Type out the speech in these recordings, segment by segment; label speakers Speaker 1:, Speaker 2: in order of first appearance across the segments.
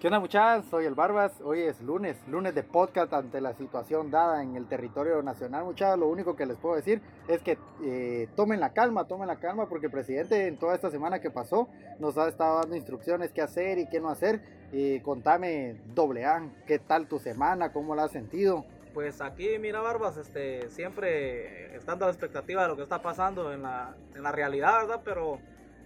Speaker 1: ¿Qué onda muchachos? Soy el Barbas, hoy es lunes, lunes de podcast ante la situación dada en el territorio nacional muchachos. Lo único que les puedo decir es que eh, tomen la calma, tomen la calma porque el presidente en toda esta semana que pasó nos ha estado dando instrucciones qué hacer y qué no hacer. Y contame, doble ¿qué tal tu semana? ¿Cómo la has sentido?
Speaker 2: Pues aquí, mira Barbas, este, siempre estando a la expectativa de lo que está pasando en la, en la realidad, ¿verdad? Pero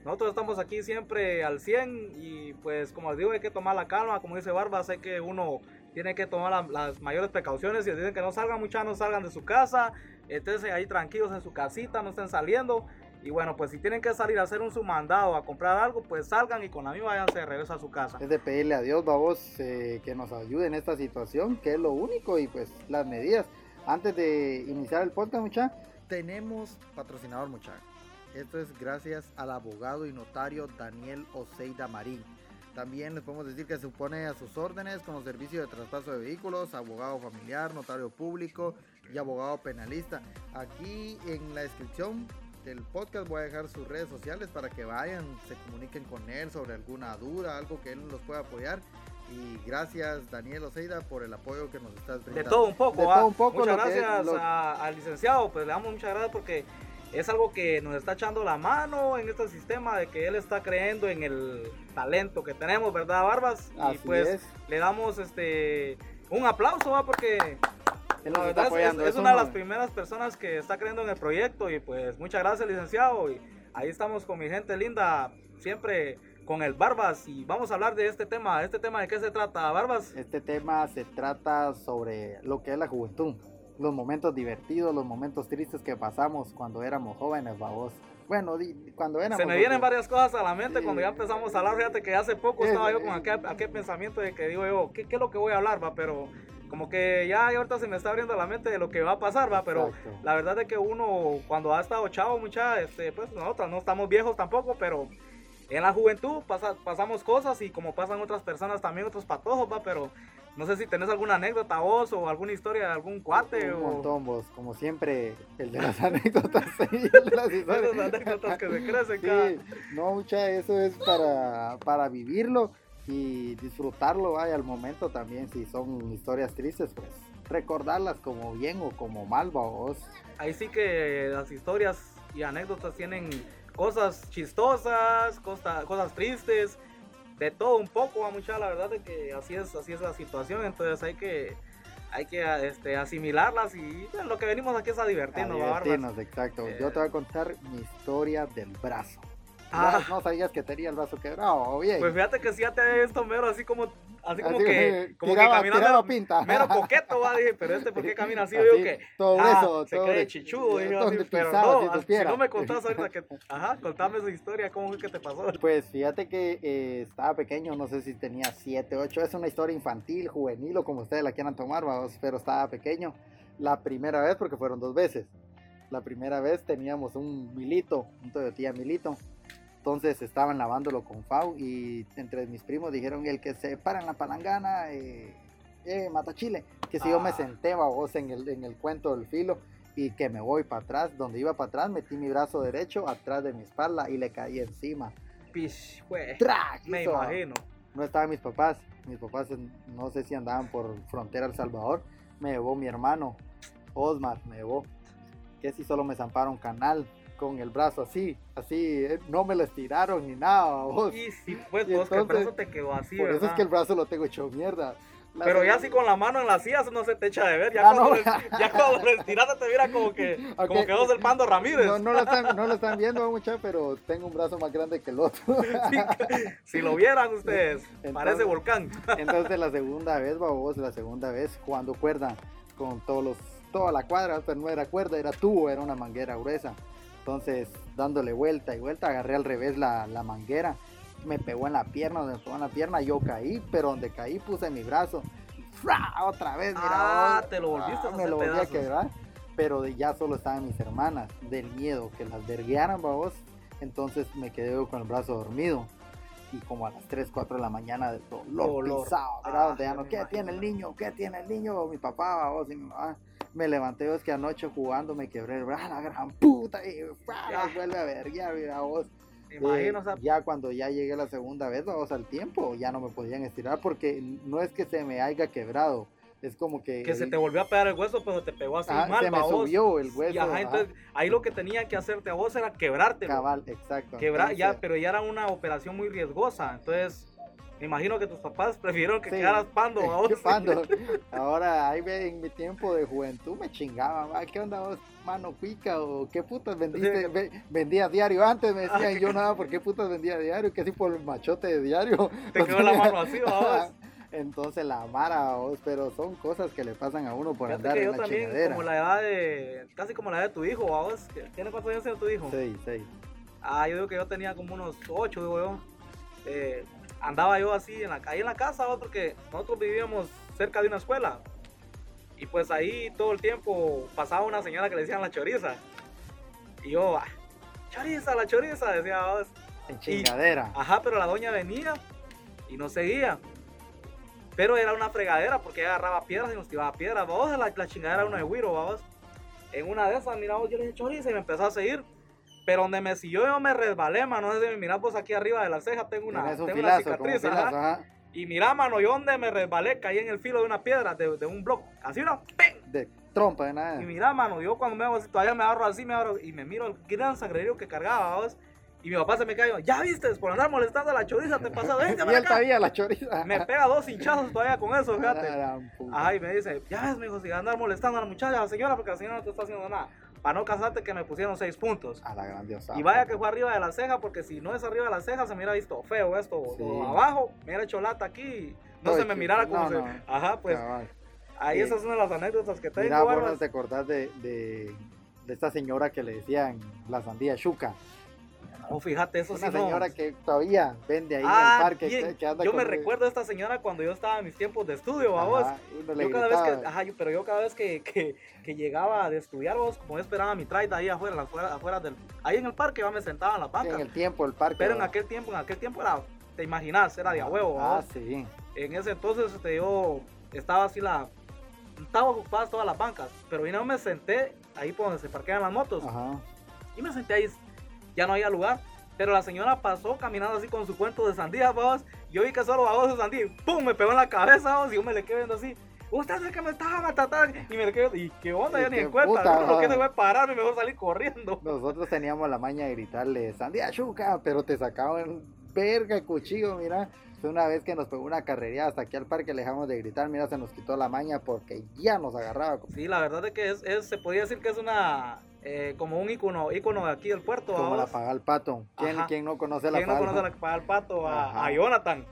Speaker 2: nosotros estamos aquí siempre al 100 y pues como les digo hay que tomar la calma, como dice Barba, sé que uno tiene que tomar las mayores precauciones y dicen que no salgan muchachos, no salgan de su casa, entonces ahí tranquilos en su casita, no estén saliendo. Y bueno, pues si tienen que salir a hacer un submandado, a comprar algo, pues salgan y con la misma váyanse de regreso a su casa.
Speaker 1: Es de pedirle a Dios, vamos, eh, que nos ayude en esta situación, que es lo único, y pues las medidas. Antes de iniciar el podcast, muchachos, tenemos patrocinador, muchachos. Esto es gracias al abogado y notario Daniel Oseida Marín. También les podemos decir que se supone a sus órdenes con los servicios de traspaso de vehículos, abogado familiar, notario público y abogado penalista. Aquí en la descripción del podcast voy a dejar sus redes sociales para que vayan, se comuniquen con él sobre alguna duda, algo que él los pueda apoyar. Y gracias Daniel Oseida por el apoyo que nos estás brindando.
Speaker 2: De todo un poco, de todo un poco muchas gracias al licenciado, pues le damos muchas gracias porque es algo que nos está echando la mano en este sistema de que él está creyendo en el talento que tenemos, ¿verdad, Barbas? y pues le damos este un aplauso, ¿va? Porque es, una de las primeras personas que está creyendo en el proyecto y pues muchas gracias, licenciado. Y ahí estamos con mi gente linda, siempre con el Barbas y vamos a hablar de este tema. ¿Este tema de qué se trata, Barbas?
Speaker 1: Este tema se trata sobre lo que es la juventud los momentos divertidos, los momentos tristes que pasamos cuando éramos jóvenes, babos. Bueno, cuando éramos.
Speaker 2: Se me vienen varias cosas a la mente cuando ya empezamos a hablar. Fíjate que hace poco estaba yo con aquel, pensamiento de que digo yo, ¿qué, ¿qué, es lo que voy a hablar, va? Pero como que ya ahorita se me está abriendo la mente de lo que va a pasar, va. Pero la verdad es que uno, cuando ha estado chavo, mucha, este, pues nosotros no estamos viejos tampoco, pero en la juventud pasamos cosas y como pasan otras personas también, otros patojos, va. Pero no sé si tenés alguna anécdota vos o alguna historia de algún cuate.
Speaker 1: Un montón vos, como siempre, el de las anécdotas. el de las
Speaker 2: historias. anécdotas que se crecen sí,
Speaker 1: No, mucha, eso es para, para vivirlo y disfrutarlo vaya, al momento también. Si son historias tristes, pues recordarlas como bien o como mal, vos.
Speaker 2: Ahí sí que las historias y anécdotas tienen cosas chistosas, cosas tristes de todo un poco, a mucha la verdad de que así es, así es la situación, entonces hay que hay que este, asimilarlas y lo que venimos aquí es a divertirnos.
Speaker 1: A divertirnos, exacto. Yo te voy a eh, contar mi historia del brazo. Ah. No, sabías que tenía el brazo quebrado, bien.
Speaker 2: Pues fíjate que sí ya te he visto mero así como, así como que, como que caminando
Speaker 1: pinta.
Speaker 2: mero coqueto, va, dije, pero este, ¿por qué camina así? Yo que,
Speaker 1: todo ah, eso,
Speaker 2: se cree chichudo, dije, así, pero no, si, no me contás ahorita que, ajá, contame esa historia, ¿cómo fue que te pasó?
Speaker 1: Pues fíjate que eh, estaba pequeño, no sé si tenía 7, 8, es una historia infantil, juvenil o como ustedes la quieran tomar, vamos, pero estaba pequeño. La primera vez, porque fueron dos veces. La primera vez teníamos un milito, un Toyota milito entonces estaban lavándolo con FAU y entre mis primos dijeron, el que se para en la palangana, eh, eh mata chile. Que si yo me ah. senté, babos, en el, en el cuento del filo y que me voy para atrás, donde iba para atrás, metí mi brazo derecho atrás de mi espalda y le caí encima.
Speaker 2: Pish,
Speaker 1: Me imagino. No estaban mis papás, mis papás no sé si andaban por frontera El Salvador. Me llevó mi hermano, Osmar, me llevó. Que si solo me zamparon canal, con el brazo así, así, eh, no me lo estiraron ni nada. Vos.
Speaker 2: Y sí, pues vos que el brazo te quedó así.
Speaker 1: Por eso es que el brazo lo tengo hecho mierda.
Speaker 2: pero ya así con la mano en la silla no se te echa de ver. Ya, ah, cuando, no. ya cuando lo estiraste te mira como que, como que vos el Pando Ramírez.
Speaker 1: No, no, lo están, no lo están viendo mucha, pero tengo un brazo más grande que el otro.
Speaker 2: si lo vieran ustedes, parece volcán.
Speaker 1: entonces la segunda vez, vos, la segunda vez, jugando cuerda con todos los, toda la cuadra, pero no era cuerda, era tubo, era una manguera gruesa. Entonces, dándole vuelta y vuelta, agarré al revés la, manguera, me pegó en la pierna, donde pegó en la pierna, yo caí, pero donde caí puse mi brazo. Otra vez, mira.
Speaker 2: Ah, te lo volviste
Speaker 1: a Me lo volví a quebrar, pero ya solo estaban mis hermanas, del miedo que las verguearan, vos. Entonces me quedé con el brazo dormido. Y como a las 3, 4 de la mañana, de dolor, pisado, ah, ¿qué tiene el niño? ¿Qué tiene el niño? Mi papá, vos y mi mamá me levanté es que anoche jugando me quebré el brazo, la gran puta, y vuelve a ver, ya mira vos. Imagino, ya cuando ya llegué la segunda vez, vamos al tiempo, ya no me podían estirar porque no es que se me haya quebrado, es como que...
Speaker 2: Que se te volvió a pegar el hueso, pero te pegó así mal,
Speaker 1: Se me subió el hueso.
Speaker 2: Y entonces ahí lo que tenía que hacerte a vos era quebrarte.
Speaker 1: Cabal, exacto.
Speaker 2: Quebrar, ya, pero ya era una operación muy riesgosa, entonces... Me imagino que tus papás prefirieron que quedaras pando a vos.
Speaker 1: pando. Ahora, ahí en mi tiempo de juventud me chingaba, ¿qué onda vos, mano cuica? ¿O qué putas vendiste? vendías diario antes, me decían, yo nada, ¿por qué putas vendía diario? ¿Qué así por el machote de diario?
Speaker 2: Te quedó la mano así, vos.
Speaker 1: Entonces la mara, pero son cosas que le pasan a uno por andar en la también,
Speaker 2: como la edad de, casi como la edad de tu hijo, vos, ¿tiene cuántos años tiene tu hijo?
Speaker 1: Seis, seis.
Speaker 2: Ah, yo digo que yo tenía como unos ocho, digo yo. Eh, andaba yo así en la, ahí en la casa, porque nosotros vivíamos cerca de una escuela. Y pues ahí todo el tiempo pasaba una señora que le decían la choriza. Y yo, ah, choriza, la choriza, decía vos.
Speaker 1: En chingadera.
Speaker 2: ajá, pero la doña venía y no seguía. Pero era una fregadera porque ella agarraba piedras y nos tiraba piedras. Vamos, la, la chingadera era una de Wiro, vamos. En una de esas, mira, yo le dije choriza y me empezó a seguir. Pero donde me siguió yo me resbalé, mano. No sé si me mirás vos aquí arriba de la ceja, tengo una, tengo una cicatriz. Y mira, mano, yo donde me resbalé, caí en el filo de una piedra, de, de un bloque. Así, ¿no?
Speaker 1: De trompa, de nada.
Speaker 2: Y mira, mano, yo cuando me hago así, todavía me agarro así, me agarro y me miro el gran sangrerío que cargaba, vos. Y mi papá se me cae, ya viste, por andar molestando a la choriza, te pasa, ven,
Speaker 1: Y él sabía la choriza.
Speaker 2: Me pega dos hinchazos todavía con eso, fíjate. Ay, me dice, ya ves, mi hijo, si andar molestando a la muchacha, a la señora, porque la señora no te está haciendo nada para no casarte que me pusieron seis puntos.
Speaker 1: A la grandiosa.
Speaker 2: Y vaya que fue arriba de la ceja, porque si no es arriba de la ceja, se me hubiera visto feo esto. O abajo, me hubiera hecho lata aquí, no se me mirara como se... Ajá, pues... Ahí esa es una de las anécdotas que tengo.
Speaker 1: Mira, bueno, te acordás de, de, de, esta señora que le decían la sandía chuca.
Speaker 2: Oh, fíjate, eso
Speaker 1: Una
Speaker 2: sí
Speaker 1: señora que todavía vende ahí en el ah, parque.
Speaker 2: yo me recuerdo a esta señora cuando yo estaba en mis tiempos de estudio, vamos. Yo cada vez que, ajá, pero yo cada vez que, que, que llegaba de estudiar, vos, como yo esperaba mi traida ahí afuera, afuera, afuera del, ahí en el parque, yo me sentaba en la banca.
Speaker 1: en el tiempo, el parque.
Speaker 2: Pero en aquel tiempo, en aquel tiempo era, te imaginas, era de a huevo,
Speaker 1: Ah, sí.
Speaker 2: En ese entonces, este, yo estaba así la, estaba ocupada todas las bancas, pero yo no me senté ahí por donde se parquean las motos. Ajá. Y me senté ahí, ya no había lugar pero la señora pasó caminando así con su cuento de sandía, vamos. Yo vi que solo babos de sandía, ¡pum! Me pegó en la cabeza, vamos. Y yo me le quedé viendo así. Usted es que me estaban atacando. Y me le quedé, ¿y qué onda? Ya ni en cuenta. no, lo que se a parar y mejor salir corriendo.
Speaker 1: Nosotros teníamos la maña de gritarle, sandía chuca, pero te sacaban verga cuchillo, mira. Una vez que nos pegó una carrería hasta aquí al parque, le dejamos de gritar, mira, se nos quitó la maña porque ya nos agarraba.
Speaker 2: Sí, la verdad es que es, se podía decir que es una eh, como un icono, icono de aquí del puerto.
Speaker 1: Como la paga el pato. ¿Quién, ¿quién no conoce la
Speaker 2: ¿Quién no conoce la paga el pato? A, a Jonathan.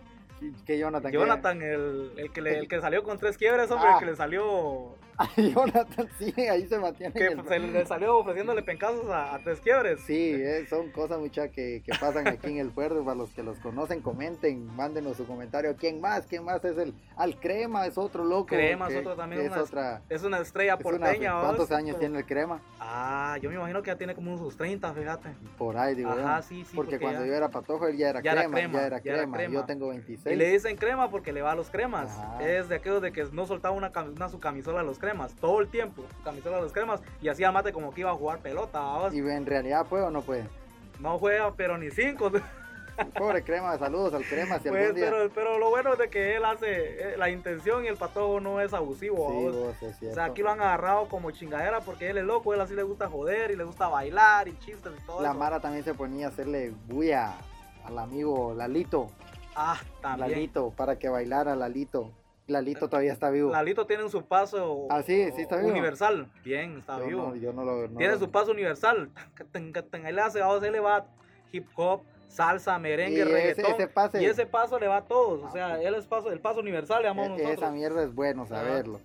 Speaker 1: ¿Qué Jonathan?
Speaker 2: Jonathan, el, el, que le, el que salió con tres quiebres, hombre, el ah. que le salió.
Speaker 1: Jonathan, sí, ahí se mantiene.
Speaker 2: Que se le salió ofreciéndole pencazos a, tres quiebres.
Speaker 1: Sí, eh, son cosas muchas que, que, pasan aquí en el puerto. Para los que los conocen, comenten, mándenos su comentario. ¿Quién más? ¿Quién más es el. Al Crema es otro loco.
Speaker 2: Crema es otro también. Es, una, otra, es una estrella porteña.
Speaker 1: ¿Cuántos años tiene el Crema?
Speaker 2: Ah, yo me imagino que ya tiene como unos 30, fíjate.
Speaker 1: Por ahí, digo.
Speaker 2: Ajá, sí, sí.
Speaker 1: Porque, cuando yo era patojo, él ya era, crema, ya era crema. Yo tengo 26.
Speaker 2: Y le dicen crema porque le va a los cremas. Es de aquellos de que no soltaba una, una, su camisola a los cremas. Todo el tiempo, camisola a los cremas. Y hacía mate como que iba a jugar pelota.
Speaker 1: ¿Y en realidad puede o no puede?
Speaker 2: No juega, pero ni cinco.
Speaker 1: Pobre crema, saludos al crema. Si
Speaker 2: pues, pero, pero, lo bueno es de que él hace, eh, la intención y el patojo no es abusivo.
Speaker 1: o
Speaker 2: sea, aquí lo han agarrado como chingadera porque él es loco, él así le gusta joder y le gusta bailar y chistes y todo
Speaker 1: La Mara también se ponía a hacerle bulla al amigo Lalito.
Speaker 2: Ah, también.
Speaker 1: Lalito, para que bailara Lalito. Lalito todavía está vivo.
Speaker 2: Lalito tiene su paso
Speaker 1: ah, sí, sí está vivo.
Speaker 2: universal. Bien, está vivo.
Speaker 1: yo no lo,
Speaker 2: tiene su paso universal. Ahí le hace, a le va hip hop, salsa, merengue, y reggaetón. Ese, pase, y ese paso le va a todos. O sea, él es paso, el paso universal, le llamamos
Speaker 1: e, Esa mierda es bueno saberlo.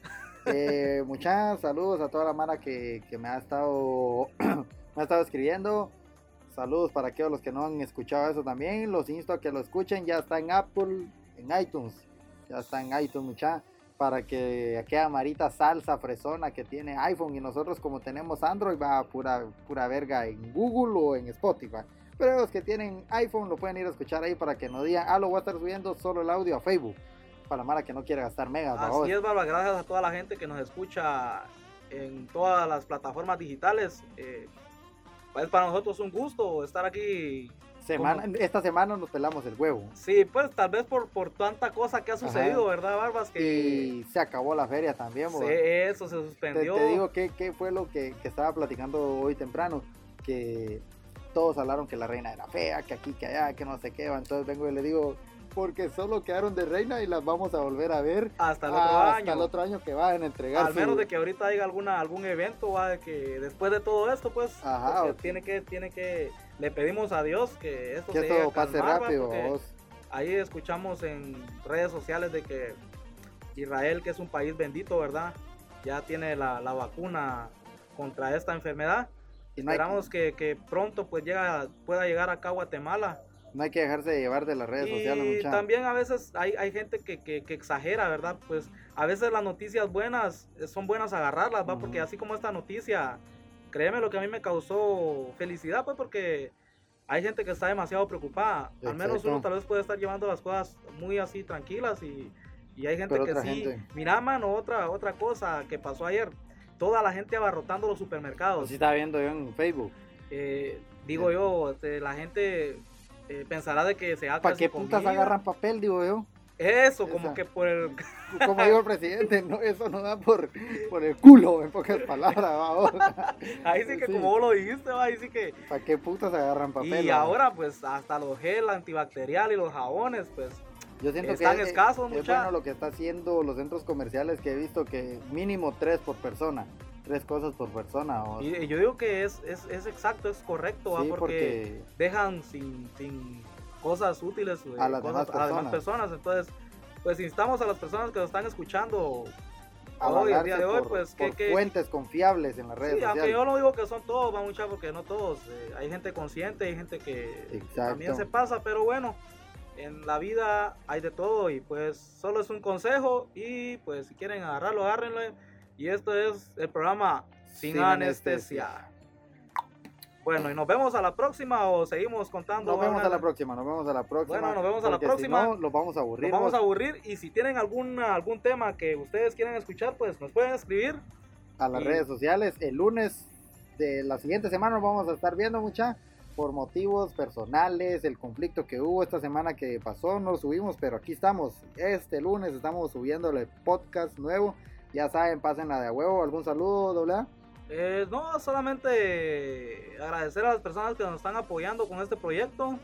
Speaker 1: eh, muchas saludos a toda la mara que, que me ha estado me ha estado escribiendo. Saludos para aquellos los que no han escuchado eso también. Los insto a que lo escuchen. Ya está en Apple, en iTunes. Ya está en iTunes, mucha. Para que aquella marita salsa fresona que tiene iPhone y nosotros como tenemos Android va pura, pura verga en Google o en Spotify. Pero los que tienen iPhone lo pueden ir a escuchar ahí para que no digan, ah, lo voy a estar subiendo solo el audio a Facebook. Para la mara que no quiere gastar megas.
Speaker 2: Así es, Barba. Gracias a toda la gente que nos escucha en todas las plataformas digitales. Eh, es para nosotros un gusto estar aquí
Speaker 1: semana, esta semana nos pelamos el huevo.
Speaker 2: Sí, pues tal vez por, por tanta cosa que ha sucedido, ¿verdad, Barbas? Que...
Speaker 1: Y se acabó la feria también,
Speaker 2: Sí, eso se suspendió.
Speaker 1: Te, digo qué, qué fue lo que, que, estaba platicando hoy temprano, que todos hablaron que la reina era fea, que aquí, que allá, que no sé qué, entonces vengo y le digo, porque solo quedaron de reina y las vamos a volver a ver
Speaker 2: hasta el otro año.
Speaker 1: Hasta el otro año que van a entregar.
Speaker 2: Al menos de que ahorita haya alguna algún evento, va de que después de todo esto, pues, tiene que tiene que le pedimos a Dios que esto
Speaker 1: se pase rápido.
Speaker 2: ahí escuchamos en redes sociales de que Israel, que es un país bendito, ¿verdad? Ya tiene la, vacuna contra esta enfermedad. Y Esperamos que, que, pronto pues llega, pueda llegar acá a Guatemala
Speaker 1: no hay que dejarse de llevar de las redes sociales.
Speaker 2: Y también a veces hay, hay gente que, que, exagera, ¿verdad? Pues a veces las noticias buenas eh, son buenas agarrarlas, ¿va? Porque así como esta noticia, créeme lo que a mí me causó felicidad, pues porque hay gente que está demasiado preocupada. Al menos uno tal vez puede estar llevando las cosas muy así tranquilas y, y hay gente que sí. Mira, mano, otra, otra cosa que pasó ayer. Toda la gente abarrotando los supermercados.
Speaker 1: Pues sí, estaba viendo yo en Facebook.
Speaker 2: Eh, digo yo, este, la gente eh, pensará de que se haga
Speaker 1: ¿Para qué putas agarran papel, digo yo?
Speaker 2: Eso, como que por el...
Speaker 1: Como dijo el presidente, no, eso no da por, por el culo, en pocas palabras.
Speaker 2: ahí sí que como vos lo dijiste, ahí sí que...
Speaker 1: ¿Para qué putas agarran papel?
Speaker 2: Y ahora pues hasta los gel antibacterial y los jabones, pues... Yo siento están que escasos,
Speaker 1: es, es bueno lo que está haciendo los centros comerciales que he visto que mínimo tres por persona tres cosas por persona.
Speaker 2: Y, yo digo que es, es, es exacto, es correcto, porque, dejan sin, sin, cosas útiles
Speaker 1: a, las demás
Speaker 2: personas. Entonces, pues instamos a las personas que nos están escuchando hoy, el día de hoy, pues
Speaker 1: que, fuentes confiables en las redes sí,
Speaker 2: aunque yo no digo que son todos, va mucha porque no todos. Eh, hay gente consciente, hay gente que también se pasa, pero bueno, en la vida hay de todo y pues solo es un consejo y pues si quieren agarrarlo, agárrenlo y esto es el programa Sin, anestesia. Bueno, y nos vemos a la próxima o seguimos contando.
Speaker 1: Nos vemos a la próxima, nos vemos a la próxima.
Speaker 2: Bueno, nos vemos a la próxima.
Speaker 1: Si no, los vamos a aburrir.
Speaker 2: Nos vamos a aburrir y si tienen algún, algún tema que ustedes quieran escuchar, pues nos pueden escribir.
Speaker 1: A las redes sociales. El lunes de la siguiente semana nos vamos a estar viendo mucha por motivos personales, el conflicto que hubo esta semana que pasó, no lo subimos, pero aquí estamos. Este lunes estamos subiendo el podcast nuevo. Ya saben, pasen la de huevo. ¿Algún saludo, doble
Speaker 2: eh, no, solamente agradecer a las personas que nos están apoyando con este proyecto.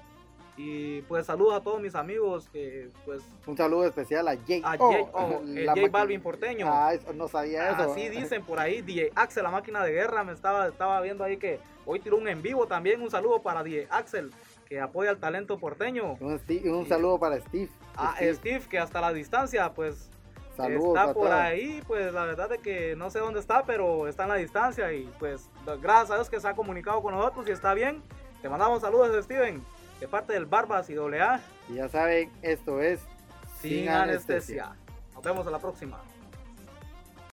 Speaker 2: Y pues saludos a todos mis amigos que pues...
Speaker 1: Un saludo especial a Jay.
Speaker 2: A oh, Balvin Porteño.
Speaker 1: Ah, no sabía eso.
Speaker 2: Así dicen por ahí, DJ Axel, la máquina de guerra, me estaba, estaba viendo ahí que hoy tiró un en vivo también. Un saludo para DJ Axel, que apoya al talento porteño.
Speaker 1: Un, un saludo para Steve.
Speaker 2: A Steve, que hasta la distancia pues está por ahí, pues la verdad es que no sé dónde está, pero está en la distancia y pues gracias a Dios que se ha comunicado con nosotros y está bien. Te mandamos saludos, Steven, de parte del Barbas y AA.
Speaker 1: Y ya saben, esto es
Speaker 2: Sin, anestesia. Nos vemos a la próxima.